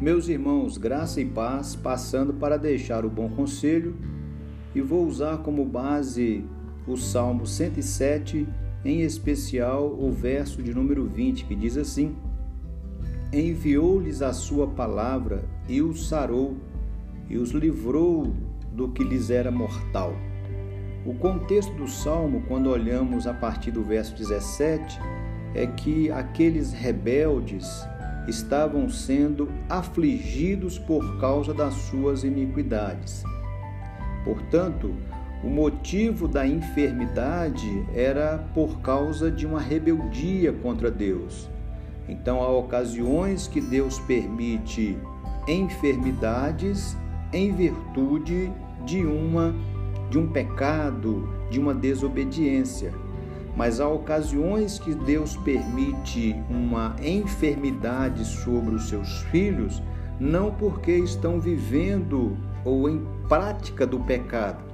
Meus irmãos, graça e paz, passando para deixar o bom conselho, e vou usar como base o Salmo 107, em especial o verso de número 20, que diz assim: Enviou-lhes a sua palavra e os sarou, e os livrou do que lhes era mortal. O contexto do salmo, quando olhamos a partir do verso 17, é que aqueles rebeldes estavam sendo afligidos por causa das suas iniquidades. Portanto, o motivo da enfermidade era por causa de uma rebeldia contra Deus. Então, há ocasiões que Deus permite enfermidades em virtude de uma de um pecado, de uma desobediência mas há ocasiões que Deus permite uma enfermidade sobre os seus filhos, não porque estão vivendo ou em prática do pecado,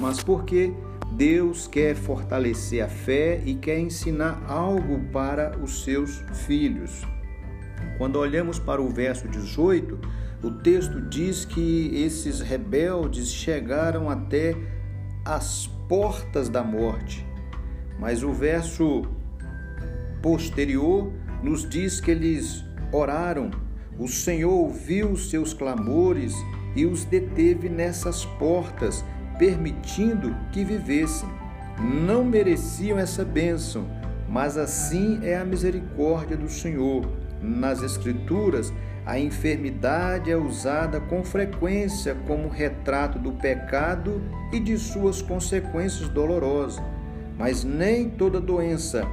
mas porque Deus quer fortalecer a fé e quer ensinar algo para os seus filhos. Quando olhamos para o verso 18, o texto diz que esses rebeldes chegaram até as portas da morte. Mas o verso posterior nos diz que eles oraram, o Senhor ouviu os seus clamores e os deteve nessas portas, permitindo que vivessem. Não mereciam essa bênção, mas assim é a misericórdia do Senhor. Nas Escrituras, a enfermidade é usada com frequência como retrato do pecado e de suas consequências dolorosas mas nem toda doença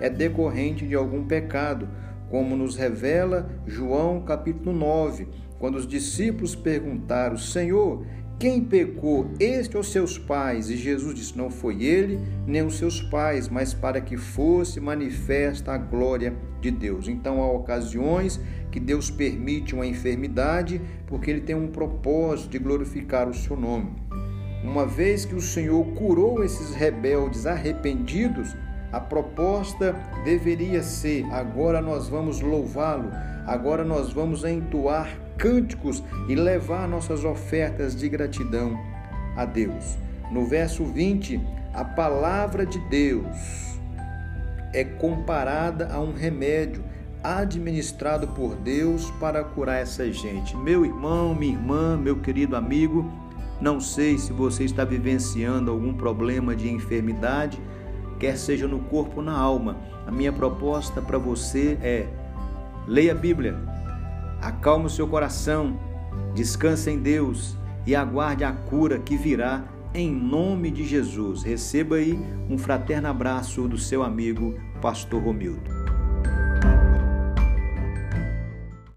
é decorrente de algum pecado, como nos revela João capítulo 9, quando os discípulos perguntaram: Senhor, quem pecou, este ou seus pais? E Jesus disse: Não foi ele, nem os seus pais, mas para que fosse manifesta a glória de Deus. Então há ocasiões que Deus permite uma enfermidade, porque ele tem um propósito de glorificar o seu nome. Uma vez que o Senhor curou esses rebeldes arrependidos, a proposta deveria ser: agora nós vamos louvá-lo, agora nós vamos entoar cânticos e levar nossas ofertas de gratidão a Deus. No verso 20, a palavra de Deus é comparada a um remédio administrado por Deus para curar essa gente. Meu irmão, minha irmã, meu querido amigo, não sei se você está vivenciando algum problema de enfermidade, quer seja no corpo ou na alma. A minha proposta para você é: leia a Bíblia, acalme o seu coração, descanse em Deus e aguarde a cura que virá em nome de Jesus. Receba aí um fraterno abraço do seu amigo, Pastor Romildo.